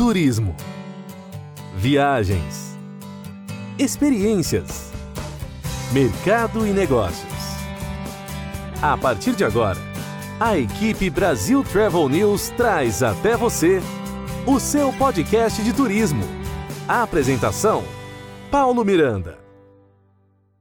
turismo, viagens, experiências, mercado e negócios. A partir de agora, a equipe Brasil Travel News traz até você o seu podcast de turismo. A apresentação: Paulo Miranda.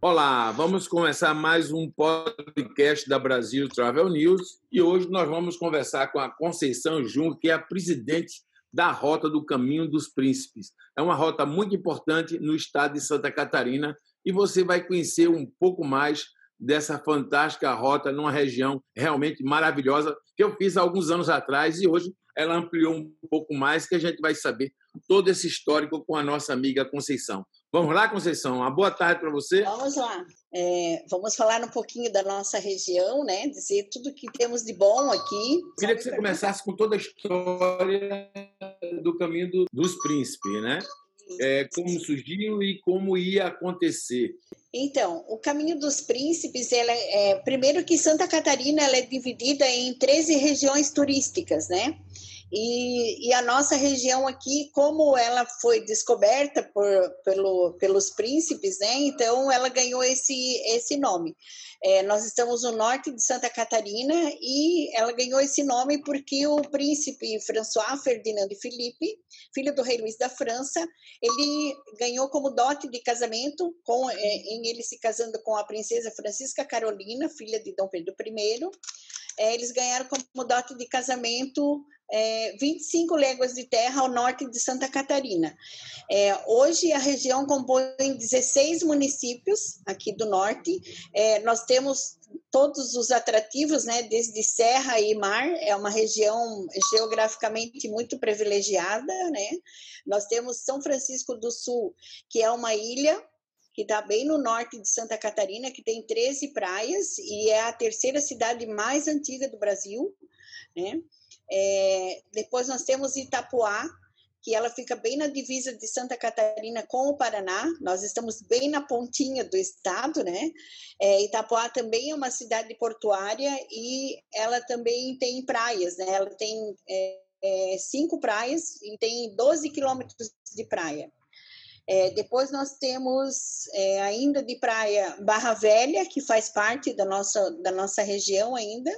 Olá, vamos começar mais um podcast da Brasil Travel News e hoje nós vamos conversar com a Conceição Jung, que é a presidente da Rota do Caminho dos Príncipes. É uma rota muito importante no estado de Santa Catarina e você vai conhecer um pouco mais dessa fantástica rota numa região realmente maravilhosa que eu fiz há alguns anos atrás e hoje ela ampliou um pouco mais que a gente vai saber todo esse histórico com a nossa amiga Conceição. Vamos lá, Conceição? Uma boa tarde para você. Vamos lá. É, vamos falar um pouquinho da nossa região, né? Dizer tudo que temos de bom aqui. Eu queria que você começasse com toda a história do caminho do, dos príncipes, né? É, como surgiu e como ia acontecer. Então, o Caminho dos Príncipes, ela é, primeiro que Santa Catarina ela é dividida em 13 regiões turísticas, né? E, e, a nossa região aqui, como ela foi descoberta por, pelo, pelos príncipes, né? Então ela ganhou esse, esse nome. É, nós estamos no norte de Santa Catarina e ela ganhou esse nome porque o príncipe François Ferdinand Philippe, filho do rei Luís da França, ele ganhou como dote de casamento, com, é, em ele se casando com a princesa Francisca Carolina, filha de Dom Pedro I. É, eles ganharam como dote de casamento é, 25 léguas de terra ao norte de Santa Catarina. É, hoje a região compõe 16 municípios aqui do norte. É, nós temos todos os atrativos, né, desde serra e mar. É uma região geograficamente muito privilegiada, né. Nós temos São Francisco do Sul, que é uma ilha que está bem no norte de Santa Catarina, que tem 13 praias e é a terceira cidade mais antiga do Brasil, né? É, depois nós temos Itapuá, que ela fica bem na divisa de Santa Catarina com o Paraná. Nós estamos bem na pontinha do estado, né? É, Itapuá também é uma cidade portuária e ela também tem praias, né? Ela tem é, é, cinco praias e tem 12 quilômetros de praia. É, depois nós temos é, ainda de praia Barra Velha, que faz parte da nossa, da nossa região ainda,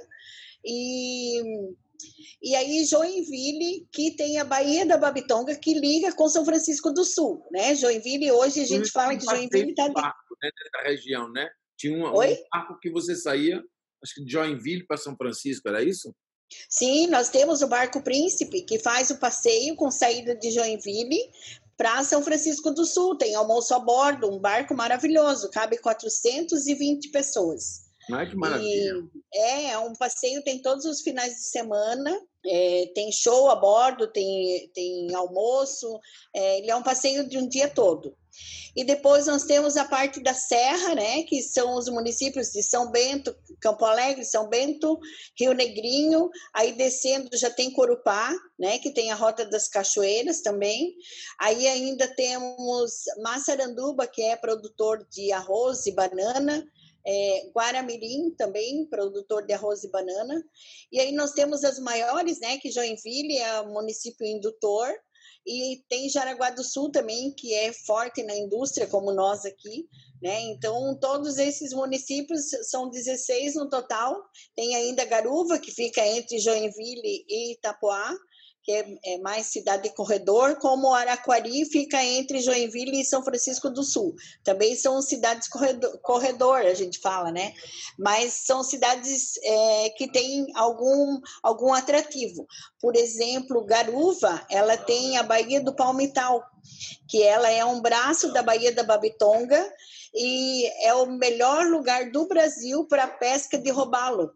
e e aí Joinville, que tem a Baía da Babitonga, que liga com São Francisco do Sul, né? Joinville, hoje a gente fala que Joinville está... De... Barco, né, dessa região, né? Tinha um, um barco que você saía, acho que de Joinville para São Francisco, era isso? Sim, nós temos o Barco Príncipe, que faz o passeio com saída de Joinville para São Francisco do Sul. Tem almoço a bordo, um barco maravilhoso, cabe 420 pessoas. Ai, que maravilha. E é, é um passeio, tem todos os finais de semana, é, tem show a bordo, tem, tem almoço, é, ele é um passeio de um dia todo. E depois nós temos a parte da Serra, né, que são os municípios de São Bento, Campo Alegre, São Bento, Rio Negrinho, aí descendo já tem Corupá, né, que tem a Rota das Cachoeiras também. Aí ainda temos Massaranduba, que é produtor de arroz e banana, é, Guaramirim também, produtor de arroz e banana. E aí nós temos as maiores, né, que Joinville é município indutor, e tem Jaraguá do Sul também, que é forte na indústria, como nós aqui, né? Então, todos esses municípios são 16 no total. Tem ainda Garuva, que fica entre Joinville e Itapoá, que é, é, mais cidade de corredor, como Araquari fica entre Joinville e São Francisco do Sul. Também são cidades corredor, corredor a gente fala, né? Mas são cidades é, que têm algum, algum atrativo. Por exemplo, Garuva, ela tem a Baía do Palmital, que ela é um braço da Baía da Babitonga e é o melhor lugar do Brasil para pesca de robalo.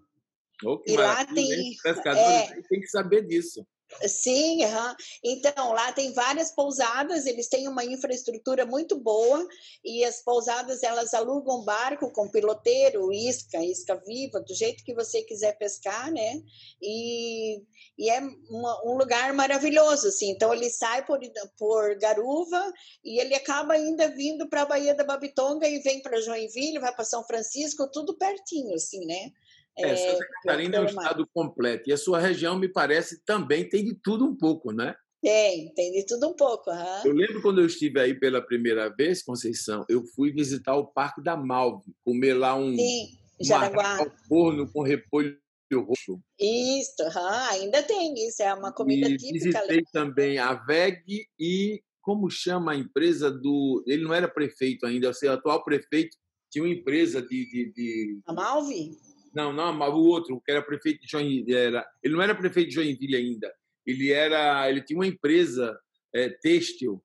Oh, e lá tem, é, tem que saber disso. Sim, uhum. então lá tem várias pousadas, eles têm uma infraestrutura muito boa e as pousadas elas alugam barco com piloteiro, isca, isca viva, do jeito que você quiser pescar, né? E, e é uma, um lugar maravilhoso, assim. Então ele sai por, por Garuva e ele acaba ainda vindo para a Baía da Babitonga e vem para Joinville, vai para São Francisco, tudo pertinho, assim, né? É, Santa Catarina é um estado completo. E a sua região, me parece, também tem de tudo um pouco, né? Tem, tem de tudo um pouco. Uhum. Eu lembro quando eu estive aí pela primeira vez, Conceição, eu fui visitar o Parque da Malve, comer lá um Sim, Jaraguá. forno com repolho roxo. Isso, uhum, ainda tem isso, é uma comida e típica. Visitei também a VEG e como chama a empresa do. Ele não era prefeito ainda, o atual prefeito tinha uma empresa de. de, de... A Malve? Não, não, o outro, que era prefeito de Joinville. Era... Ele não era prefeito de Joinville ainda. Ele era. Ele tinha uma empresa é, têxtil,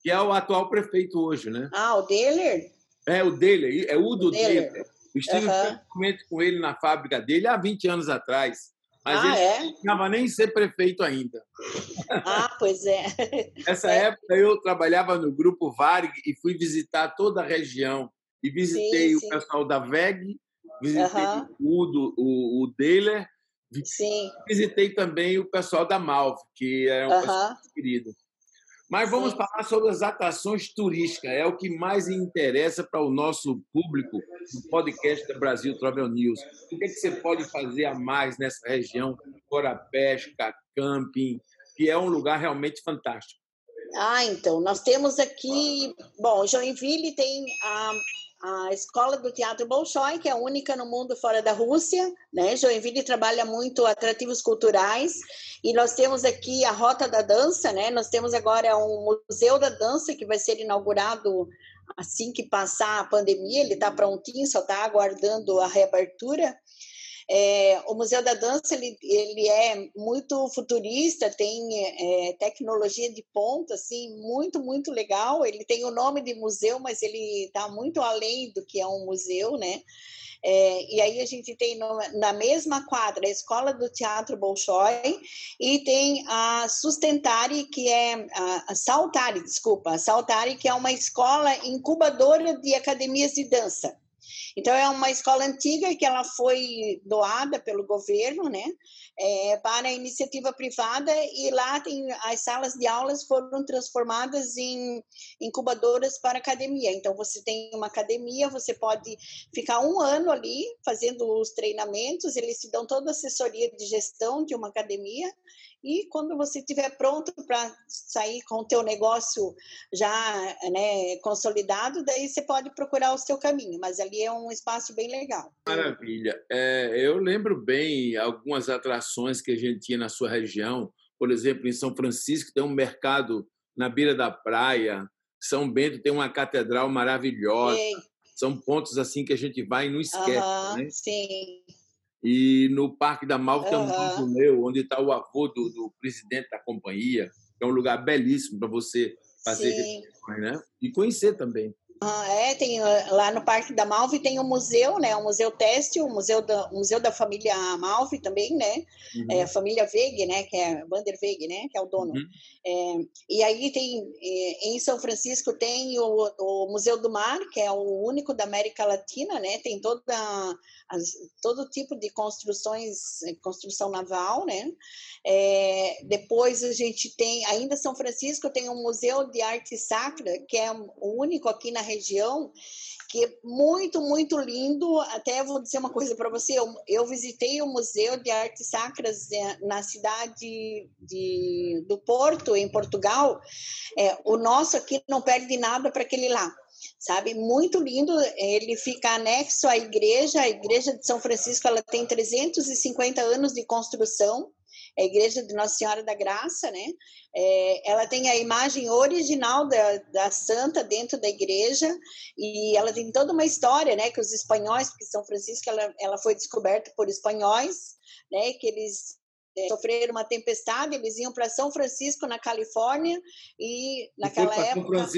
que é o atual prefeito hoje, né? Ah, o Deller? É, o Deller, é o do Deller. Deller. Eu estive uhum. com ele na fábrica dele há 20 anos atrás. Mas ah, ele é? não estava nem ser prefeito ainda. Ah, pois é. Nessa é. época eu trabalhava no grupo Varg e fui visitar toda a região. E visitei sim, sim. o pessoal da VEG, visitei uhum. o Udo, o, o sim. visitei também o pessoal da Malve, que é um uhum. pessoal querido. Mas vamos Sim. falar sobre as atrações turísticas. É o que mais interessa para o nosso público no podcast da Brasil Travel News. O que, é que você pode fazer a mais nessa região? Fora pesca, camping, que é um lugar realmente fantástico. Ah, então, nós temos aqui... Bom, Joinville tem a a escola do Teatro Bolshoi, que é única no mundo fora da Rússia, né? Joinville trabalha muito atrativos culturais e nós temos aqui a Rota da Dança, né? Nós temos agora um museu da dança que vai ser inaugurado assim que passar a pandemia, ele está prontinho, só está aguardando a reabertura. É, o Museu da Dança ele, ele é muito futurista, tem é, tecnologia de ponta, assim, muito, muito legal. Ele tem o nome de museu, mas ele está muito além do que é um museu, né? É, e aí a gente tem no, na mesma quadra a Escola do Teatro Bolshoi e tem a Sustentari, que é a, a Saltari, desculpa, a Saltari, que é uma escola incubadora de academias de dança. Então, é uma escola antiga que ela foi doada pelo governo, né, é, para a iniciativa privada e lá tem as salas de aulas foram transformadas em incubadoras para academia. Então, você tem uma academia, você pode ficar um ano ali fazendo os treinamentos, eles te dão toda a assessoria de gestão de uma academia e quando você estiver pronto para sair com o teu negócio já né, consolidado, daí você pode procurar o seu caminho, mas ali é um espaço bem legal. Maravilha. É, eu lembro bem algumas atrações que a gente tinha na sua região, por exemplo, em São Francisco tem um mercado na beira da praia, São Bento tem uma catedral maravilhosa. Sim. São pontos assim que a gente vai e não esquece, uhum, né? Sim. E no Parque da Malva tem um museu onde está o avô do, do, presidente da companhia. É um lugar belíssimo para você fazer né? E conhecer também. Ah, é, tem ah, lá no Parque da Malve tem um museu, né? O Museu Têxtil, o Museu da, o museu da família Malve também, né? Uhum. É, a família Veg, né? Que é Vander Veg, né? Que é o dono. Uhum. É, e aí tem é, em São Francisco tem o, o, Museu do Mar, que é o único da América Latina, né? Tem toda as, todo tipo de construções, construção naval, né? É, depois a gente tem, ainda São Francisco tem um Museu de Arte Sacra, que é o único aqui na região, que é muito, muito lindo. Até vou dizer uma coisa para você: eu, eu, visitei o Museu de Artes Sacras é, na cidade de, do Porto, em Portugal. É, o nosso aqui não perde nada para aquele lá sabe? Muito lindo. Ele fica anexo à igreja. A igreja de São Francisco ela tem 350 anos de construção a igreja de Nossa Senhora da Graça, né? É, ela tem a imagem original da, da santa dentro da igreja e ela tem toda uma história, né? Que os espanhóis, porque São Francisco ela, ela foi descoberta por espanhóis, né? Que eles sofreram uma tempestade, eles iam para São Francisco, na Califórnia, e naquela época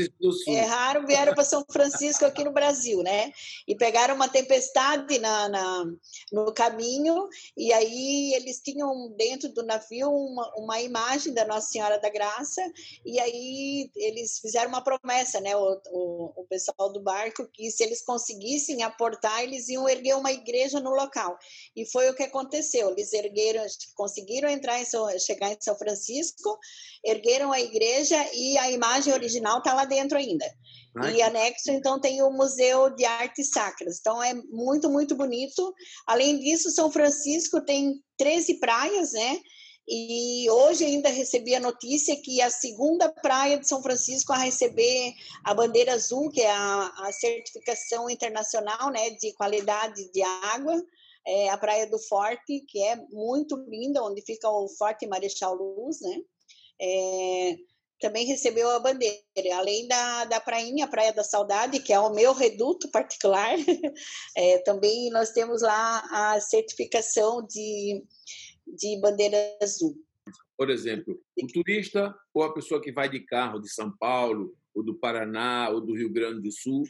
erraram, vieram para São Francisco aqui no Brasil, né? E pegaram uma tempestade na, na, no caminho, e aí eles tinham dentro do navio uma, uma imagem da Nossa Senhora da Graça, e aí eles fizeram uma promessa, né? O, o, o pessoal do barco, que se eles conseguissem aportar, eles iam erguer uma igreja no local. E foi o que aconteceu, eles ergueram, conseguiram conseguiram entrar em São, chegar em São Francisco, ergueram a igreja e a imagem original está lá dentro ainda. Ai. E anexo, então, tem o Museu de Artes Sacras. Então, é muito, muito bonito. Além disso, São Francisco tem 13 praias, né? E hoje ainda recebi a notícia que a segunda praia de São Francisco a receber a bandeira azul, que é a, a certificação internacional né, de qualidade de água, é a Praia do Forte, que é muito linda, onde fica o Forte Marechal Luz, né? É, também recebeu a bandeira, além da, da prainha, a Praia da Saudade, que é o meu reduto particular, é, também nós temos lá a certificação de de bandeira azul. Por exemplo, o turista ou a pessoa que vai de carro de São Paulo, ou do Paraná, ou do Rio Grande do Sul,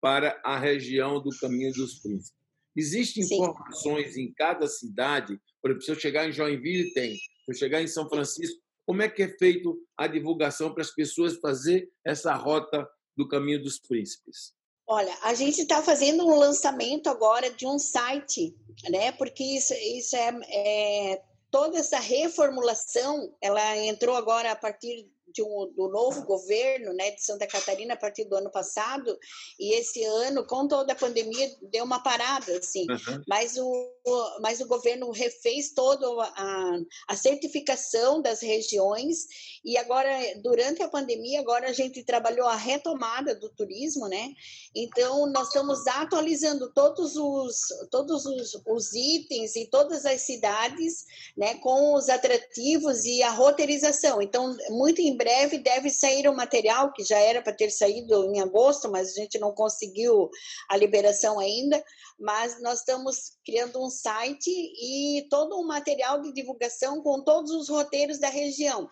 para a região do Caminho dos Príncipes. Existem Sim. informações em cada cidade, por exemplo, se eu chegar em Joinville, tem. Se eu chegar em São Francisco, como é que é feito a divulgação para as pessoas fazer essa rota do Caminho dos Príncipes? Olha, a gente está fazendo um lançamento agora de um site, né? Porque isso, isso é, é toda essa reformulação, ela entrou agora a partir de um, do novo governo né, de Santa Catarina a partir do ano passado, e esse ano, com toda a pandemia, deu uma parada, assim. Uhum. Mas, o, mas o governo refez toda a, a certificação das regiões, e agora, durante a pandemia, agora a gente trabalhou a retomada do turismo, né? Então, nós estamos atualizando todos os, todos os, os itens e todas as cidades, né, com os atrativos e a roteirização. Então, muito em breve deve sair o material, que já era para ter saído em agosto, mas a gente não conseguiu a liberação ainda. Mas nós estamos criando um site e todo um material de divulgação com todos os roteiros da região.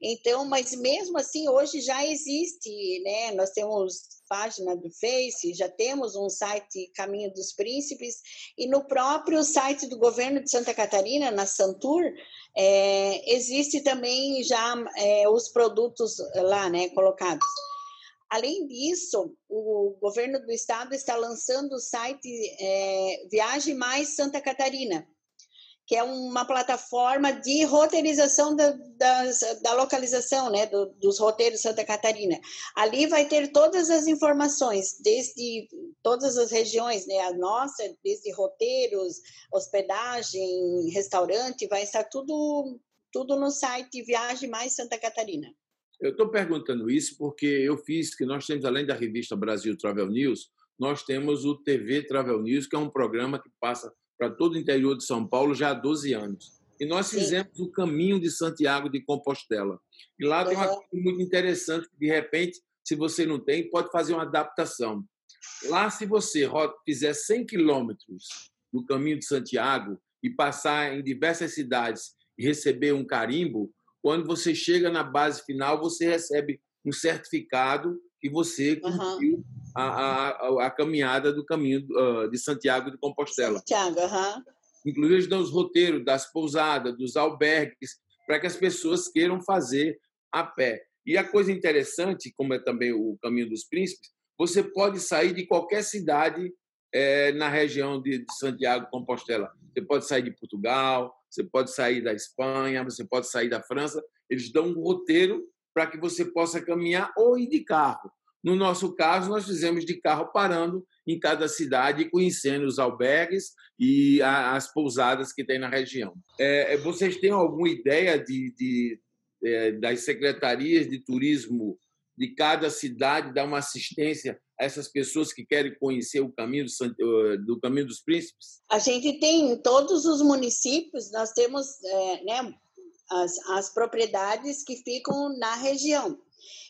Então, mas mesmo assim, hoje já existe, né? Nós temos página do Face, já temos um site Caminho dos Príncipes, e no próprio site do governo de Santa Catarina, na Santur, é, existe também já é, os produtos lá, né, colocados. Além disso, o governo do estado está lançando o site é, Viagem Mais Santa Catarina, que é uma plataforma de roteirização da, das, da localização, né, do, dos roteiros Santa Catarina. Ali vai ter todas as informações, desde todas as regiões, né, a nossa, desde roteiros, hospedagem, restaurante, vai estar tudo, tudo no site Viagem Mais Santa Catarina. Eu estou perguntando isso porque eu fiz que nós temos, além da revista Brasil Travel News, nós temos o TV Travel News, que é um programa que passa para todo o interior de São Paulo já há 12 anos. E nós fizemos Sim. o caminho de Santiago de Compostela. E lá uhum. tem uma coisa muito interessante, que de repente, se você não tem, pode fazer uma adaptação. Lá, se você fizer 100 quilômetros no caminho de Santiago e passar em diversas cidades e receber um carimbo, quando você chega na base final, você recebe um certificado que você uhum. a, a, a, caminhada do caminho uh, de Santiago de Compostela. Santiago, uhum. Inclusive, eles dão os roteiros das pousadas, dos albergues, para que as pessoas queiram fazer a pé. E a coisa interessante, como é também o Caminho dos Príncipes, você pode sair de qualquer cidade é, na região de, de Santiago de Compostela. Você pode sair de Portugal, você pode sair da Espanha, você pode sair da França. Eles dão um roteiro para que você possa caminhar ou ir de carro. No nosso caso, nós fizemos de carro parando em cada cidade conhecendo os albergues e as pousadas que tem na região. É, é, vocês têm alguma ideia de, de é, das secretarias de turismo de cada cidade dar uma assistência a essas pessoas que querem conhecer o caminho do, do caminho dos príncipes? A gente tem em todos os municípios, nós temos é, né, as, as propriedades que ficam na região.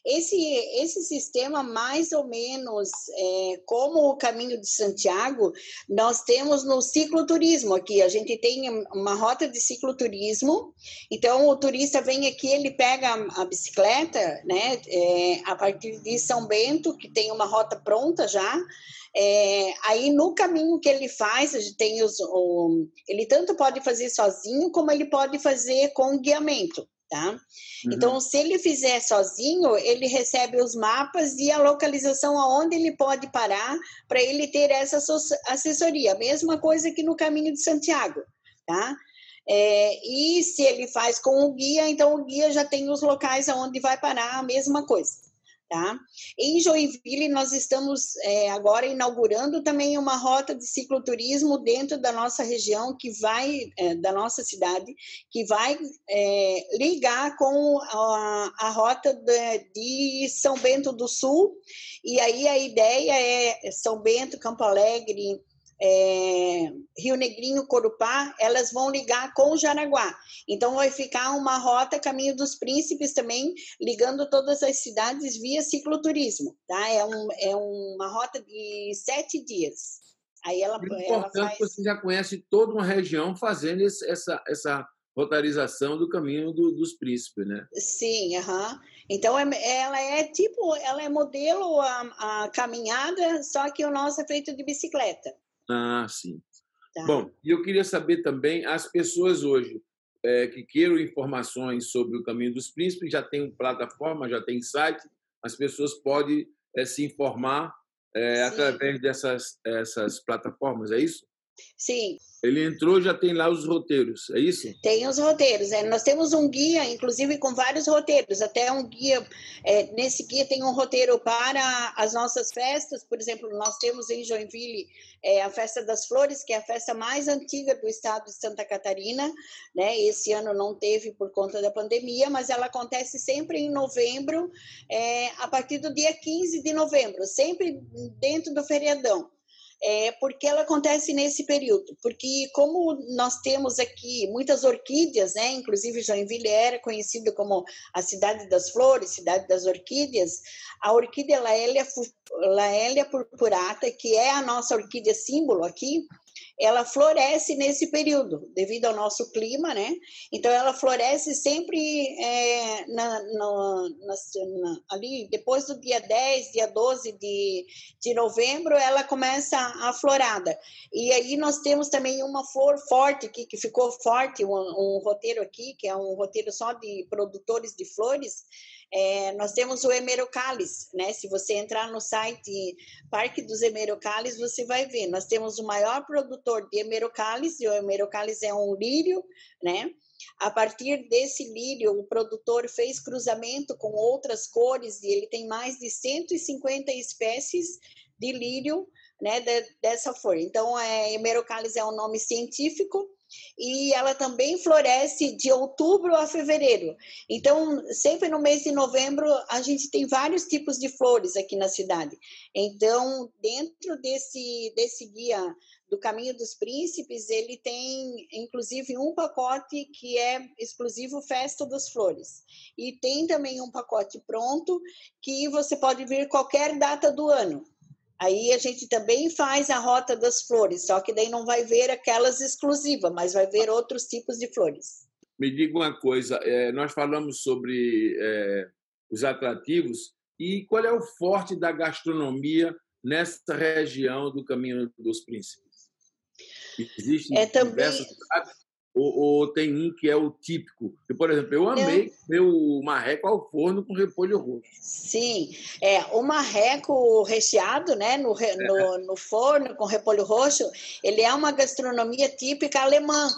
Esse, esse sistema, mais ou menos é, como o caminho de Santiago, nós temos no cicloturismo aqui. A gente tem uma rota de cicloturismo. Então, o turista vem aqui, ele pega a, a bicicleta, né, é, a partir de São Bento, que tem uma rota pronta já. É, aí no caminho que ele faz, a gente tem os, o, ele tanto pode fazer sozinho como ele pode fazer com guiamento, tá? Uhum. Então, se ele fizer sozinho, ele recebe os mapas e a localização aonde ele pode parar para ele ter essa assessoria. Mesma coisa que no caminho de Santiago, tá? É, e se ele faz com o guia, então o guia já tem os locais aonde vai parar, a mesma coisa. Tá? Em Joinville, nós estamos é, agora inaugurando também uma rota de cicloturismo dentro da nossa região, que vai, é, da nossa cidade, que vai é, ligar com a, a rota de, de, São Bento do Sul. E aí a ideia é São Bento, Campo Alegre, é, Rio Negrinho, Corupá, elas vão ligar com o Jaraguá. Então, vai ficar uma rota Caminho dos Príncipes também, ligando todas as cidades via cicloturismo. Tá? É, um, é uma rota de sete dias. Aí ela, é ela faz... você já conhece toda uma região fazendo esse, essa, essa rotarização do caminho do, dos príncipes, né? Sim, uhum. então é, ela é tipo, ela é modelo a, a caminhada, só que o nosso é feito de bicicleta. Ah, sim. Tá. Bom, e eu queria saber também, as pessoas hoje é, que queiram informações sobre o Caminho dos Príncipes, já tem plataforma, já tem site, as pessoas podem é, se informar é, através dessas essas plataformas, é isso? Sim. Ele entrou, já tem lá os roteiros, é isso? Tem os roteiros. É. Nós temos um guia, inclusive com vários roteiros. Até um guia, é, nesse guia tem um roteiro para as nossas festas. Por exemplo, nós temos em Joinville é, a Festa das Flores, que é a festa mais antiga do estado de Santa Catarina. Né? Esse ano não teve por conta da pandemia, mas ela acontece sempre em novembro, é, a partir do dia 15 de novembro, sempre dentro do feriadão é, porque ela acontece nesse período. Porque como nós temos aqui muitas orquídeas, né, inclusive Joinville era conhecida como a cidade das flores, cidade das orquídeas, a orquídea Laélia, Laélia purpurata, que é a nossa orquídea símbolo aqui, ela floresce nesse período, devido ao nosso clima, né? Então, ela floresce sempre é, na, na, na, ali, depois do dia 10, dia 12 de, de novembro, ela começa a florada. E aí nós temos também uma flor forte aqui, que ficou forte, um, um roteiro aqui, que é um roteiro só de produtores de flores, é, nós temos o Hemerocales, né? Se você entrar no site Parque dos Hemerocales, você vai ver. Nós temos o maior produtor de Hemerocales, e o Hemerocales é um lírio, né? A partir desse lírio, o produtor fez cruzamento com outras cores e ele tem mais de 150 espécies de lírio, né, de, dessa flor. Então, é, é um nome científico e ela também floresce de outubro a fevereiro. Então, sempre no mês de novembro, a gente tem vários tipos de flores aqui na cidade. Então, dentro desse, desse guia do Caminho dos Príncipes, ele tem, inclusive, um pacote que é exclusivo Festa das Flores. E tem também um pacote pronto que você pode vir qualquer data do ano. Aí a gente também faz a rota das flores, só que daí não vai ver aquelas exclusivas, mas vai ver outros tipos de flores. Me diga uma coisa, é, nós falamos sobre é, os atrativos e qual é o forte da gastronomia nessa região do Caminho dos Príncipes? Existem é também... diversos ou, ou, tem um que é o típico. por exemplo, eu amei eu... o marreco ao forno com repolho roxo. Sim, é o marreco recheado, né, no, é. no, no forno com repolho roxo, ele é uma gastronomia típica alemã.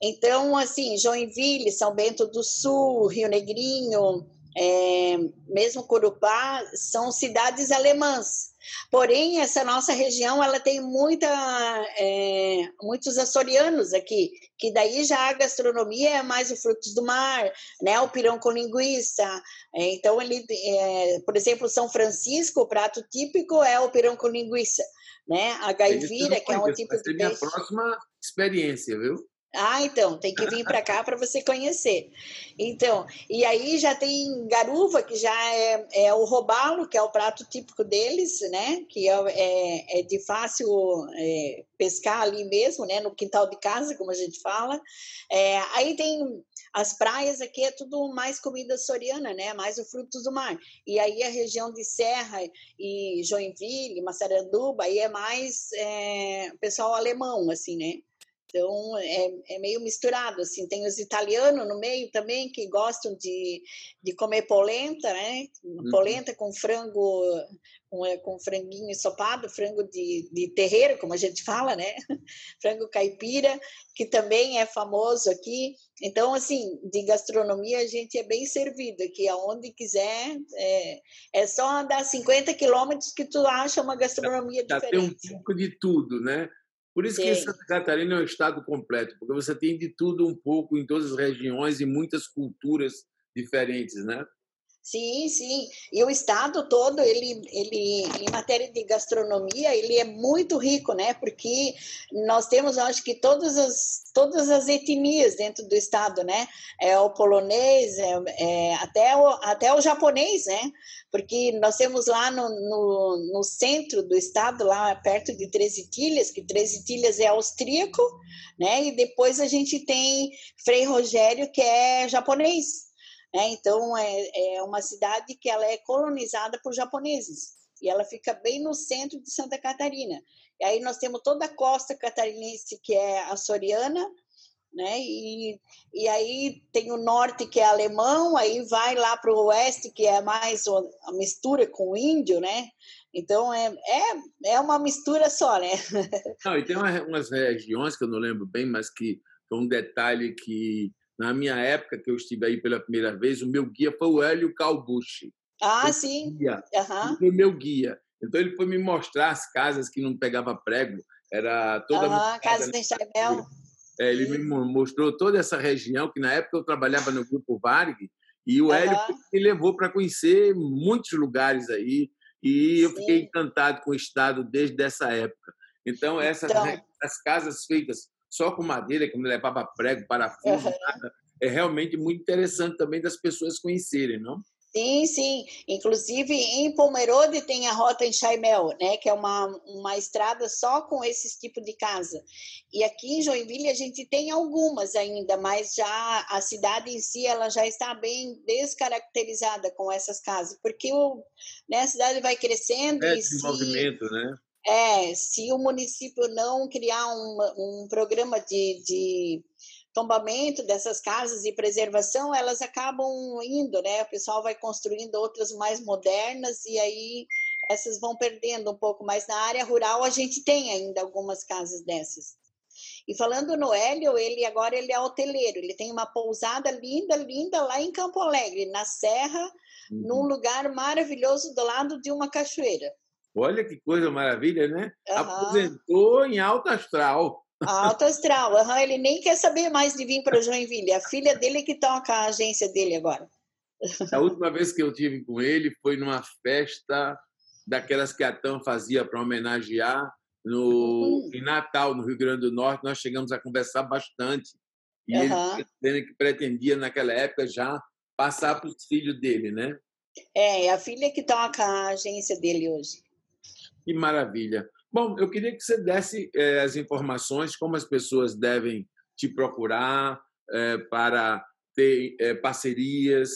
Então, assim, Joinville, São Bento do Sul, Rio Negrinho, é, mesmo Corupá, são cidades alemãs. Porém, essa nossa região ela tem muita, é, muitos açorianos aqui, que daí já a gastronomia é mais os frutos do mar, né? O pirão com linguiça. É, então, ele, é, por exemplo, São Francisco, o prato típico é o pirão com linguiça, né? A gaivira, que é um tipo de peixe. minha próxima experiência, viu? Ah, então, tem que vir para cá para você conhecer. Então, e aí já tem garuva, que já é, é, o robalo, que é o prato típico deles, né? Que é, é, é de fácil é, pescar ali mesmo, né? No quintal de casa, como a gente fala. É, aí tem as praias aqui, é tudo mais comida soriana, né? Mais o frutos do mar. E aí a região de Serra e Joinville, Massaranduba, aí é mais pessoal alemão, assim, né? Então, é, é meio misturado, assim. Tem os italianos no meio também, que gostam de, de comer polenta, né? Uhum. Polenta com frango, com, é, com franguinho ensopado, frango de, de terreiro, como a gente fala, né? frango caipira, que também é famoso aqui. Então, assim, de gastronomia a gente é bem servido aqui, aonde quiser. É, é só andar 50 quilômetros que tu acha uma gastronomia já, diferente. Já tem um pouco de tudo, né? Por isso Sim. que Santa Catarina é um estado completo, porque você tem de tudo um pouco em todas as regiões e muitas culturas diferentes, né? Sim, sim. E o estado todo, ele, ele, em matéria de gastronomia, ele é muito rico, né? Porque nós temos, acho que todas as, todas as etnias dentro do estado, né? É o polonês, é, é até, o, até o japonês, né? Porque nós temos lá no, no, no centro do estado, lá perto de Três Itilhas, que Três Itilhas é austríaco, né? E depois a gente tem Frei Rogério, que é japonês. Né? Então, é, é uma cidade que ela é colonizada por japoneses e ela fica bem no centro de Santa Catarina. E aí nós temos toda a costa catarinense, que é açoriana, né? E, e aí tem o norte, que é alemão, aí vai lá para o oeste, que é mais a mistura com o índio, né? Então, é, é, é uma mistura só, né? Não, e tem umas regiões que eu não lembro bem, mas que foi um detalhe que na minha época, que eu estive aí pela primeira vez, o meu guia foi o Hélio Calbucci. Ah, sim. Guia. Uhum. Foi meu guia. Então, ele foi me mostrar as casas que não pegava prego. Era toda uhum, a casa de Chaimel. É, ele me mostrou toda essa região, que na época eu trabalhava no Grupo Varg, e o Hélio me levou para conhecer muitos lugares aí, e eu Sim. fiquei encantado com o estado desde essa época. Então, essas então... as casas feitas só com madeira, que não levava prego, parafuso, nada. É realmente muito interessante também das pessoas conhecerem, não? Sim, sim. Inclusive, em Pomerode tem a rota em Chaimel, né? Que é uma, uma estrada só com esse tipo de casa. E aqui em Joinville a gente tem algumas ainda, mas já a cidade em si ela já está bem descaracterizada com essas casas, porque o, né, a cidade vai crescendo é, e desenvolvimento, se... né? É, se o município não criar um, um programa de, de tombamento dessas casas e preservação, elas acabam indo, né? O pessoal vai construindo outras mais modernas e aí essas vão perdendo um pouco. Mas na área rural a gente tem ainda algumas casas dessas. E falando no Hélio, ele agora ele é hoteleiro, ele tem uma pousada linda, linda lá em Campo Alegre, na serra, uhum. num lugar maravilhoso do lado de uma cachoeira. Olha que coisa maravilha, né? Uhum. Aposentou em alto astral. Alto astral, uhum. ele nem quer saber mais de vir para Joinville. A filha dele que toca a agência dele agora. A última vez que eu tive com ele foi numa festa daquelas que a TAM fazia para homenagear no, uhum. em Natal, no Rio Grande do Norte. Nós chegamos a conversar bastante. E uhum. ele que pretendia, naquela época, já passar para os filhos dele, né? É, é a filha que toca a agência dele hoje. Que maravilha. Bom, eu queria que você desse é, as informações, como as pessoas devem te procurar é, para ter é, parcerias,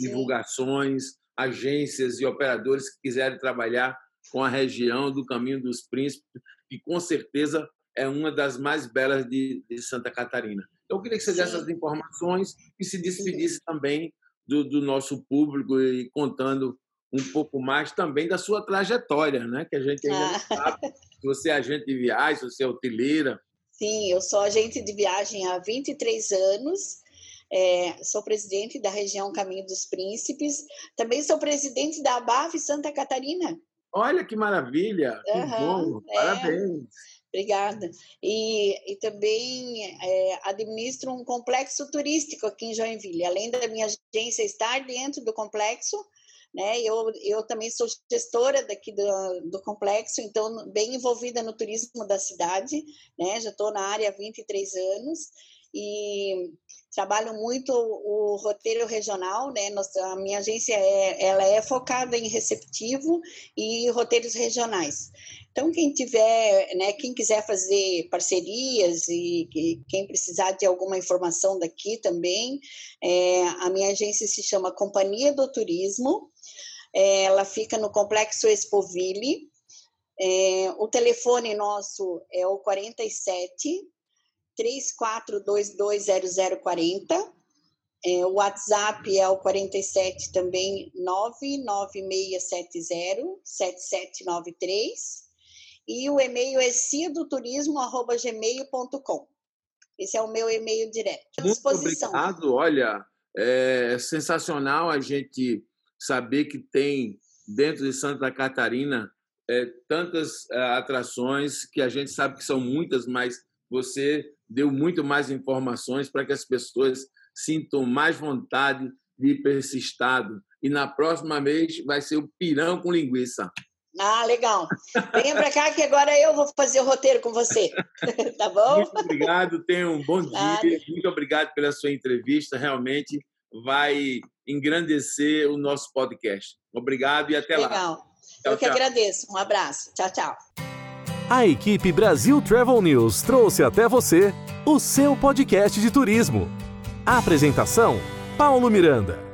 divulgações, agências e operadores que quiserem trabalhar com a região do Caminho dos Príncipes, que com certeza é uma das mais belas de, de Santa Catarina. Então, eu queria que você Sim. desse as informações e se despedisse Sim. também do, do nosso público e contando um pouco mais também da sua trajetória, né? Que a gente ainda ah. não sabe se você é agente de viagem, se você é hoteleira. Sim, eu sou agente de viagem há 23 anos. É, sou presidente da região Caminho dos Príncipes. Também sou presidente da ABAV Santa Catarina. Olha que maravilha! Que bom! É. Parabéns! Obrigada. E, e também é, administro um complexo turístico aqui em Joinville. Além da minha agência estar dentro do complexo, né? Eu, eu também sou gestora daqui do, do complexo, então bem envolvida no turismo da cidade, né? Já estou na área há 23 anos e trabalho muito o roteiro regional, né? Nossa, a minha agência é, ela é focada em receptivo e roteiros regionais. Então, quem tiver, né, quem quiser fazer parcerias e, quem precisar de alguma informação daqui também, é, a minha agência se chama Companhia do Turismo, ela fica no Complexo Expoville, é, o telefone nosso é o 47 34220040. É, o WhatsApp é o 47 também 996707793. E o e-mail é cidoturismo.gmail.com. Esse é o meu e-mail direto. Muito obrigado. Olha, é sensacional a gente saber que tem dentro de Santa Catarina é, tantas é, atrações que a gente sabe que são muitas, mas você deu muito mais informações para que as pessoas sintam mais vontade de ir para esse estado. E na próxima vez vai ser o pirão com linguiça. Ah, legal. Venha para cá que agora eu vou fazer o roteiro com você. tá bom? Muito obrigado, tenha um bom dia. Muito obrigado pela sua entrevista. Realmente vai engrandecer o nosso podcast. Obrigado e até legal. lá. Legal. Eu que tchau. agradeço. Um abraço. Tchau, tchau. A equipe Brasil Travel News trouxe até você o seu podcast de turismo. A apresentação: Paulo Miranda.